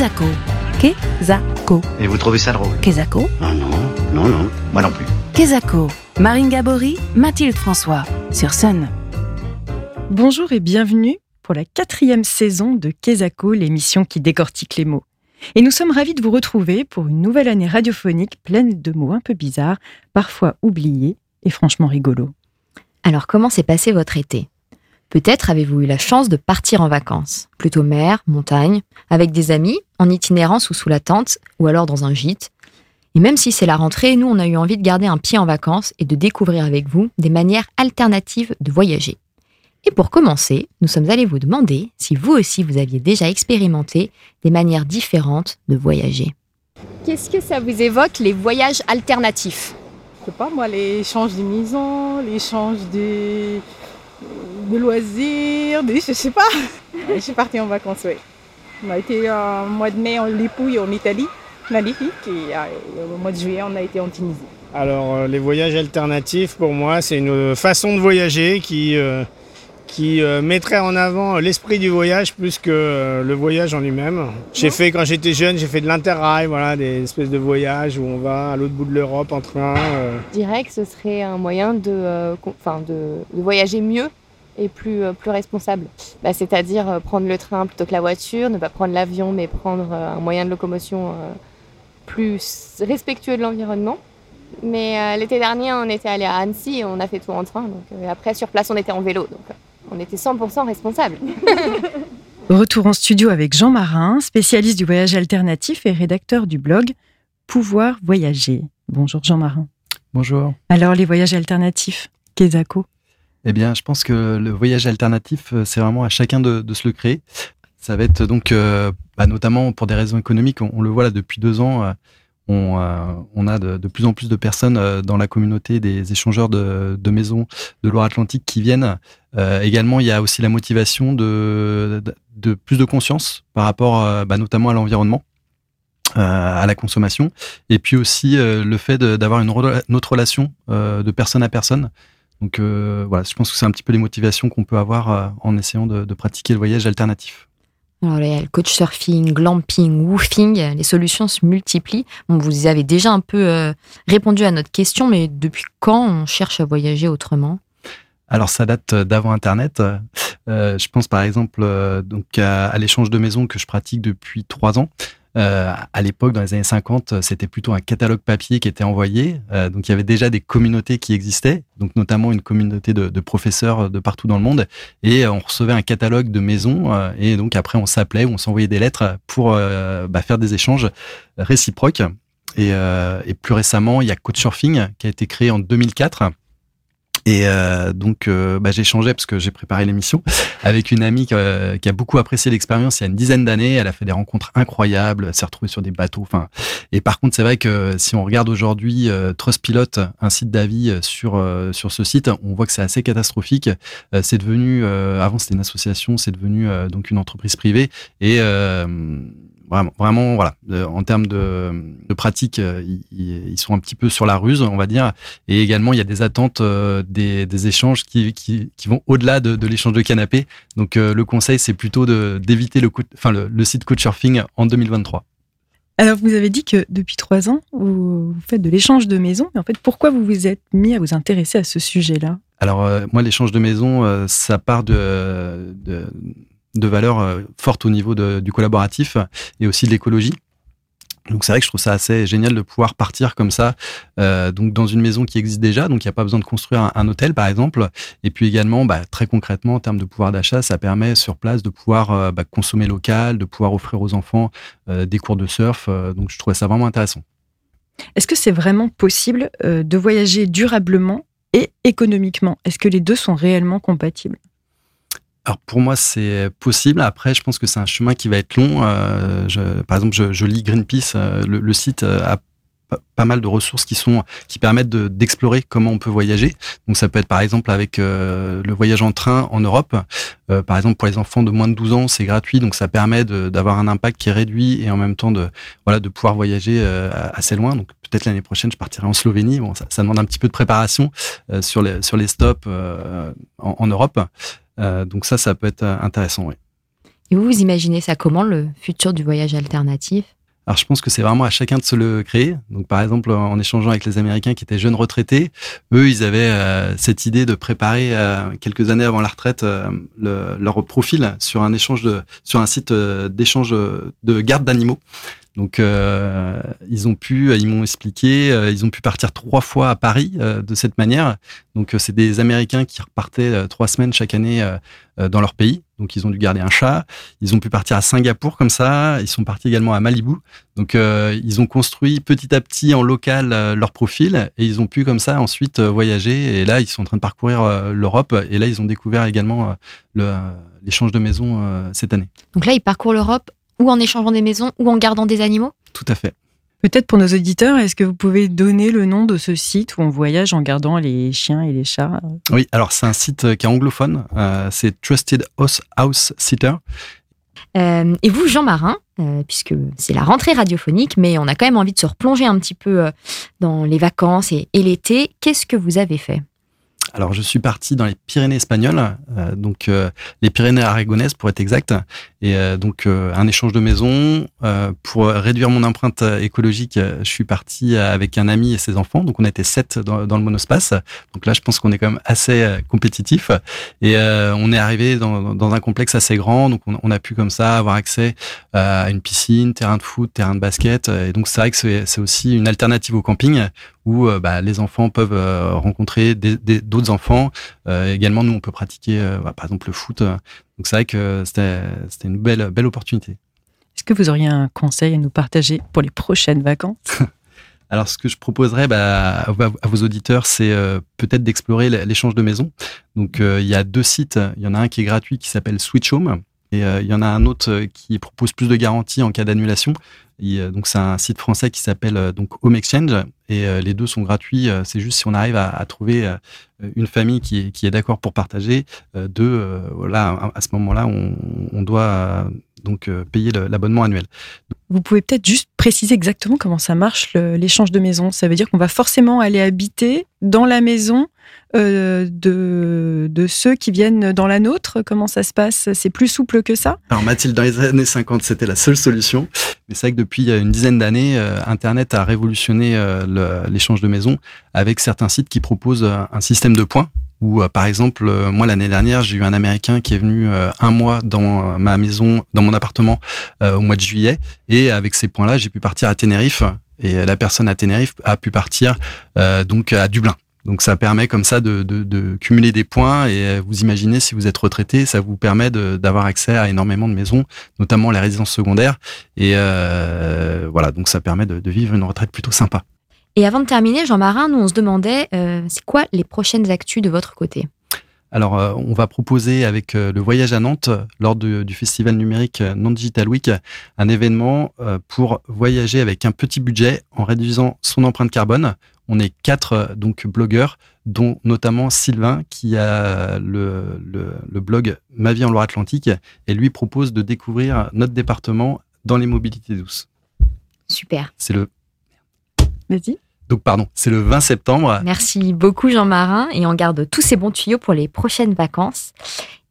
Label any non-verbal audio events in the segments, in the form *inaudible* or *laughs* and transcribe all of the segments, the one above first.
Kezako. Kezako. Et vous trouvez ça drôle Kezako. Non, non, non, non, moi non plus. Kezako. Marine Gabory, Mathilde François. Sur Sun. Bonjour et bienvenue pour la quatrième saison de Kezako, l'émission qui décortique les mots. Et nous sommes ravis de vous retrouver pour une nouvelle année radiophonique pleine de mots un peu bizarres, parfois oubliés et franchement rigolos. Alors comment s'est passé votre été? Peut-être avez-vous eu la chance de partir en vacances, plutôt mer, montagne, avec des amis, en itinérance ou sous la tente, ou alors dans un gîte. Et même si c'est la rentrée, nous on a eu envie de garder un pied en vacances et de découvrir avec vous des manières alternatives de voyager. Et pour commencer, nous sommes allés vous demander si vous aussi vous aviez déjà expérimenté des manières différentes de voyager. Qu'est-ce que ça vous évoque les voyages alternatifs? Je sais pas moi, l'échange des maisons, l'échange des, des loisirs, des, je sais pas. Je suis partie en vacances, oui. On a été euh, au mois de mai en Lipouille en Italie, magnifique, et euh, au mois de juillet on a été en Tunisie. Alors euh, les voyages alternatifs pour moi c'est une façon de voyager qui, euh, qui euh, mettrait en avant l'esprit du voyage plus que euh, le voyage en lui-même. J'ai fait quand j'étais jeune, j'ai fait de l'interrail, voilà, des espèces de voyages où on va à l'autre bout de l'Europe en train. euh. Je dirais que ce serait un moyen de, euh, de, de voyager mieux et plus, euh, plus responsable. Bah, C'est-à-dire euh, prendre le train plutôt que la voiture, ne pas prendre l'avion mais prendre euh, un moyen de locomotion euh, plus respectueux de l'environnement. Mais euh, l'été dernier, on était allé à Annecy et on a fait tout en train. Donc, euh, et après, sur place, on était en vélo. Donc, euh, on était 100% responsable. *laughs* Retour en studio avec Jean Marin, spécialiste du voyage alternatif et rédacteur du blog Pouvoir voyager. Bonjour Jean Marin. Bonjour. Alors les voyages alternatifs, Kezako? Eh bien, je pense que le voyage alternatif, euh, c'est vraiment à chacun de, se le créer. Ça va être donc, euh, bah, notamment pour des raisons économiques, on, le voit là depuis deux ans, euh, on, euh, a de, plus en plus de personnes euh, dans la communauté des échangeurs de, maisons de Loire-Atlantique qui viennent. Euh, également, il y a aussi la motivation de, plus de conscience par rapport euh, bah, notamment à l'environnement. euh, à la consommation et puis aussi euh, le fait d'avoir une, autre relation euh, de personne à personne donc euh, voilà, je pense que c'est un petit peu les motivations qu'on peut avoir euh, en essayant de, de pratiquer le voyage alternatif. Alors, le coach surfing, glamping, woofing, les solutions se multiplient. Bon, vous avez déjà un peu euh, répondu à notre question, mais depuis quand on cherche à voyager autrement? Alors ça date d'avant Internet. Je pense par exemple donc à, à l'échange de maisons que je pratique depuis trois ans. Euh, à l'époque, dans les années 50, c'était plutôt un catalogue papier qui était envoyé. Euh, donc il y avait déjà des communautés qui existaient, donc notamment une communauté de, de professeurs de partout dans le monde. Et euh, on recevait un catalogue de maisons. euh, et donc après, on s'appelait ou on s'envoyait des lettres pour euh, bah, faire des échanges réciproques. Et, euh, et plus récemment, il y a Couchsurfing qui a été créé en 2004. Et euh, donc, euh, bah, j'ai changé parce que j'ai préparé l'émission avec une amie qui, euh, qui a beaucoup apprécié l'expérience il y a une dizaine d'années. Elle a fait des rencontres incroyables, s'est retrouvée sur des bateaux. Enfin, et par contre, c'est vrai que si on regarde aujourd'hui euh, Trustpilot, un site d'avis euh, sur sur ce site, on voit que c'est assez catastrophique. C'est devenu, avant c'était une association, c'est devenu donc une entreprise privée et vraiment, vraiment, voilà, en termes de, de pratique, euh, ils, ils sont un petit peu sur la ruse, on va dire. Et également, il y a des attentes, euh, des, des échanges qui, qui, qui vont au-delà de, de l'échange de canapé. Donc, euh, le conseil, c'est plutôt d'éviter le, enfin, le, le site Couchsurfing en 2023. Alors vous avez dit que depuis trois ans, vous, faites de l'échange de maisons, mais en fait pourquoi vous vous êtes mis à vous intéresser à ce sujet-là? Alors, euh, moi, l'échange de maison, euh, ça part de, de, de valeurs euh, fortes au niveau du collaboratif et aussi de l'écologie. Donc c'est vrai que je trouve ça assez génial de pouvoir partir comme ça, euh, donc dans une maison qui existe déjà, donc il n'y a pas besoin de construire un, hôtel par exemple. Et puis également, bah, très concrètement en termes de pouvoir d'achat, ça permet sur place de pouvoir euh, bah, consommer local, de pouvoir offrir aux enfants des cours de surf. donc je trouvais ça vraiment intéressant. Est-ce que c'est vraiment possible de voyager durablement et économiquement? Est-ce que les deux sont réellement compatibles? Alors pour moi c'est possible. Après je pense que c'est un chemin qui va être long. Euh, je- par exemple je, je lis Greenpeace, euh, le, le site euh, a pa- pas mal de ressources qui sont qui permettent de- d'explorer comment on peut voyager. Donc ça peut être par exemple avec euh, le voyage en train en Europe. Euh, par exemple pour les enfants de moins de 12 ans c'est gratuit donc ça permet d'avoir un impact qui est réduit et en même temps de voilà de pouvoir voyager euh, assez loin. Donc peut-être l'année prochaine je partirai en Slovénie. Bon ça, ça demande un petit peu de préparation euh, sur les sur les stops en Europe. Euh, donc ça ça peut être euh, intéressant. Oui. Et vous, vous imaginez ça comment, le futur du voyage alternatif? Alors je pense que c'est vraiment à chacun de se le créer. Donc par exemple en échangeant avec les Américains qui étaient jeunes retraités, eux ils avaient euh, cette idée de préparer euh, quelques années avant la retraite euh, leur profil sur un échange de sur un site d'échange de garde d'animaux. Donc euh, ils ont pu, ils m'ont expliqué, euh, ils ont pu partir trois fois à Paris euh, de cette manière. Donc c'est des Américains qui repartaient trois semaines chaque année dans leur pays. Donc ils ont dû garder un chat. Ils ont pu partir à Singapour comme ça. Ils sont partis également à Malibu. Donc ils ont construit petit à petit en local leur profil et ils ont pu comme ça ensuite voyager. Et là ils sont en train de parcourir l'Europe. Et là ils ont découvert également l'échange de maisons cette année. Donc là ils parcourent l'Europe ou en échangeant des maisons, ou en gardant des animaux Tout à fait. Peut-être pour nos auditeurs, est-ce que vous pouvez donner le nom de ce site où on voyage en gardant les chiens et les chats? Oui, alors c'est un site euh, qui est anglophone, euh, c'est Trusted House Sitter. Euh, et vous, Jean Marin, puisque c'est la rentrée radiophonique, mais on a quand même envie de se replonger un petit peu dans les vacances et l'été, qu'est-ce que vous avez fait? Alors, je suis parti dans les Pyrénées espagnoles, euh, donc euh, les Pyrénées aragonaises pour être exact, et euh, donc un échange de maison pour réduire mon empreinte écologique. Je suis parti avec un ami et ses enfants, donc on était sept dans, le monospace. Donc là, je pense qu'on est quand même assez compétitif, et on est arrivé dans, dans, un complexe assez grand, donc on, on, a pu comme ça avoir accès à une piscine, terrain de foot, terrain de basket, et donc c'est vrai que c'est aussi une alternative au camping où euh, bah, les enfants peuvent euh, rencontrer d'autres enfants. Euh, également, nous, on peut pratiquer, bah, par exemple, le foot. Donc c'est vrai que c'était une belle, belle opportunité. Est-ce que vous auriez un conseil à nous partager pour les prochaines vacances? *laughs* Alors, ce que je proposerais bah, à vos auditeurs, c'est peut-être d'explorer l'échange de maisons. Donc, il y a deux sites. Il y en a un qui est gratuit qui s'appelle Switch Home. Et il y en a un autre qui propose plus de garanties en cas d'annulation. Donc c'est un site français qui s'appelle donc Home Exchange et euh, les deux sont gratuits. Euh, c'est juste si on arrive à, trouver euh, une famille qui est, qui est d'accord pour partager, deux, voilà, à ce moment-là, on, on, doit donc payer l'abonnement annuel. Vous pouvez peut-être juste préciser exactement comment ça marche l'échange de maison. Ça veut dire qu'on va forcément aller habiter dans la maison euh, de, de, ceux qui viennent dans la nôtre Comment ça se passe? C'est plus souple que ça? Alors Mathilde, dans les années 50, c'était la seule solution. Mais c'est vrai que depuis une dizaine d'années, euh, Internet a révolutionné euh, l'échange de maisons avec certains sites qui proposent un système de points où par exemple moi l'année dernière j'ai eu un américain qui est venu un mois dans ma maison dans mon appartement au mois de juillet. Et avec ces points là j'ai pu partir à Tenerife. Et la personne à Tenerife a pu partir donc à Dublin donc ça permet comme ça de, de, de, cumuler des points et euh, vous imaginez si vous êtes retraité, ça vous permet d'avoir accès à énormément de maisons, notamment les résidences secondaires. Et euh, voilà, donc ça permet de, de, vivre une retraite plutôt sympa. Et avant de terminer, Jean Marin, nous on se demandait, euh, c'est quoi les prochaines actus de votre côté? Alors, on va proposer avec le voyage à Nantes, lors du festival numérique Nantes Digital Week, un événement pour voyager avec un petit budget en réduisant son empreinte carbone. On est quatre euh, donc blogueurs, dont notamment Sylvain qui a le, le, blog Ma vie en Loire-Atlantique et lui propose de découvrir notre département dans les mobilités douces. Super. C'est le. Vas-y. Donc pardon, c'est le 20 septembre. Merci beaucoup Jean Marin et on garde tous ces bons tuyaux pour les prochaines vacances.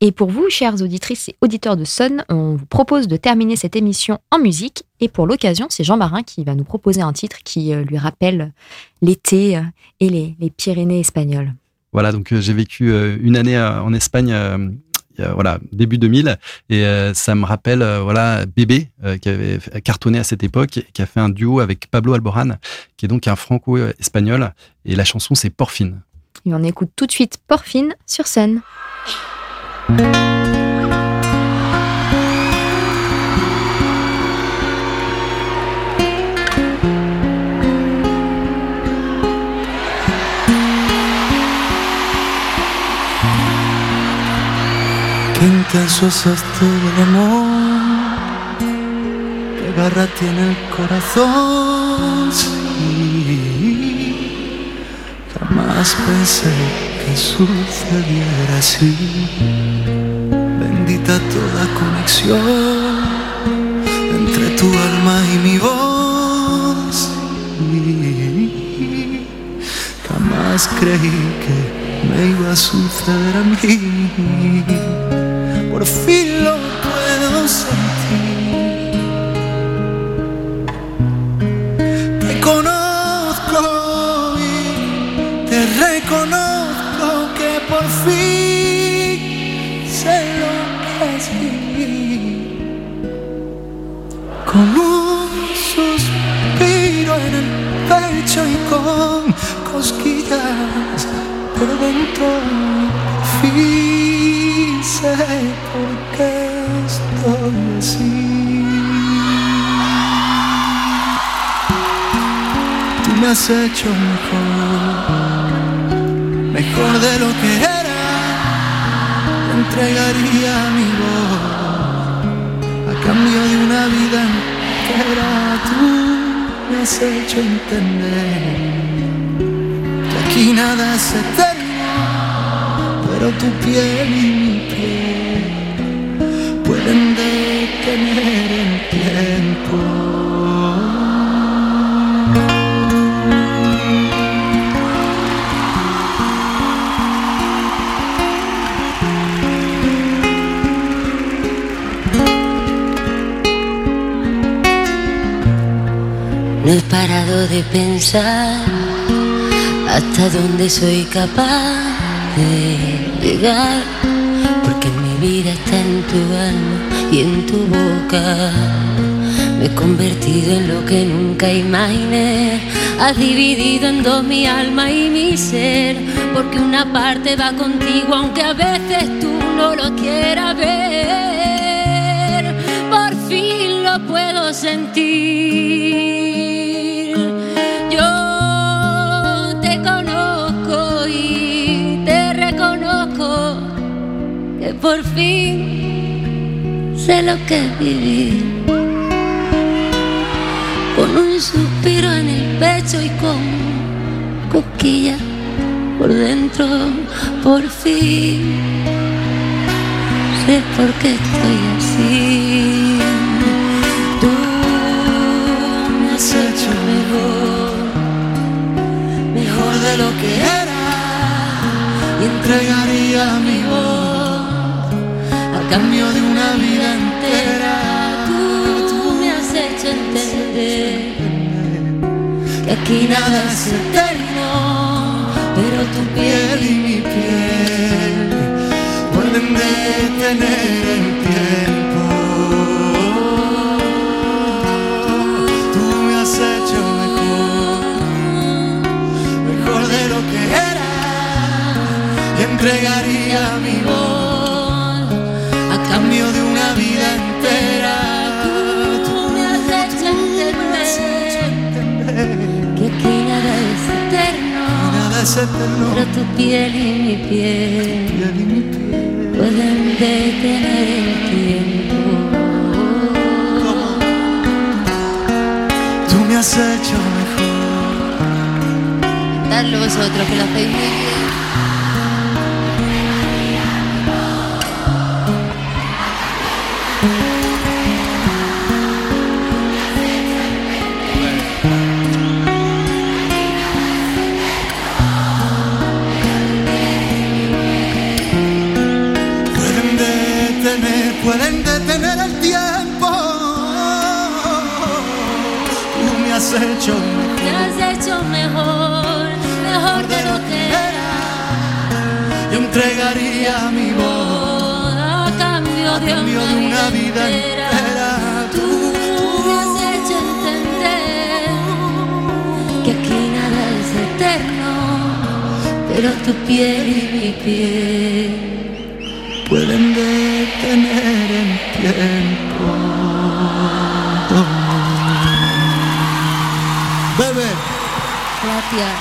Et pour vous, chères auditrices et auditeurs de Sun, on vous propose de terminer cette émission en musique. Et pour l'occasion, c'est Jean Marin qui va nous proposer un titre qui euh, lui rappelle l'été euh, et les, Pyrénées espagnoles. Voilà, donc euh, j'ai vécu une année en Espagne voilà début 2000 et ça me rappelle voilà Bébé qui avait cartonné à cette époque qui a fait un duo avec Pablo Alboran qui est donc un franco-espagnol et la chanson c'est Porfine. Et on écoute tout de suite Porfine sur scène. Qué intenso es esto del amor, qué garra tiene el corazón. Sí, jamás pensé que sucediera así toda conexión entre tu alma y mi voz. Jamás creí que me iba a suceder a mí. Por fin lo puedo con cosquillas por dentro. Sé por qué estoy así. Tú me has hecho mejor, mejor de lo que era. Entregaría mi voz a cambio de una vida entera. Tú me has hecho entender aquí nada es eterno, pero tu piel y mi piel pueden detener el tiempo. No he parado de pensar hasta dónde soy capaz de llegar, porque mi vida está en tu alma y en tu boca. Me he convertido en lo que nunca imaginé. Has dividido en dos mi alma y mi ser, porque una parte va contigo aunque a veces tú no lo quieras ver. Por fin lo puedo sentir. Por fin sé lo que es vivir. Con un suspiro en el pecho y con cosquillas por dentro, por fin sé por qué estoy así. Tú me has hecho mejor, mejor de lo que era y entregaría mi voz cambio de una vida entera. tú, tú me has hecho entender que aquí nada es eterno, pero tu piel y mi piel pueden detener el tiempo. Tú me has hecho mejor, mejor de lo que era y entregaría mi voz es eterno. pero tu piel y mi piel pueden detener el tiempo. Tú me has hecho mejor. Darlo vosotros que lo hacéis muy bien. Pueden detener el tiempo. Tú me has hecho mejor. Te has hecho mejor, mejor de lo que era. Yo entregaría mi voz A cambio a de cambio de una vida entera. entera. Tú me has hecho entender que aquí nada es eterno, pero tu piel y mi piel pueden detener el tiempo. Bebé. Gracias.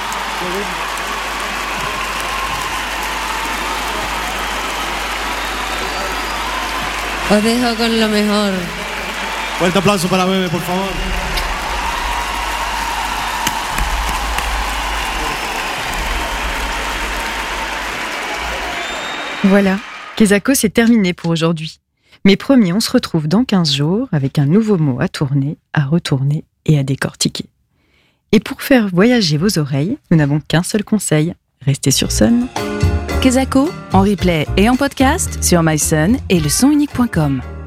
Os dejo con lo mejor. Fuerte aplauso para Bebe, por favor. Voilà, Kezako, c'est terminé pour aujourd'hui. Mais promis, on se retrouve dans 15 jours avec un nouveau mot à tourner, à retourner et à décortiquer. Et pour faire voyager vos oreilles, nous n'avons qu'un seul conseil, restez sur Sun. Kezako, en replay et en podcast sur mysun et le.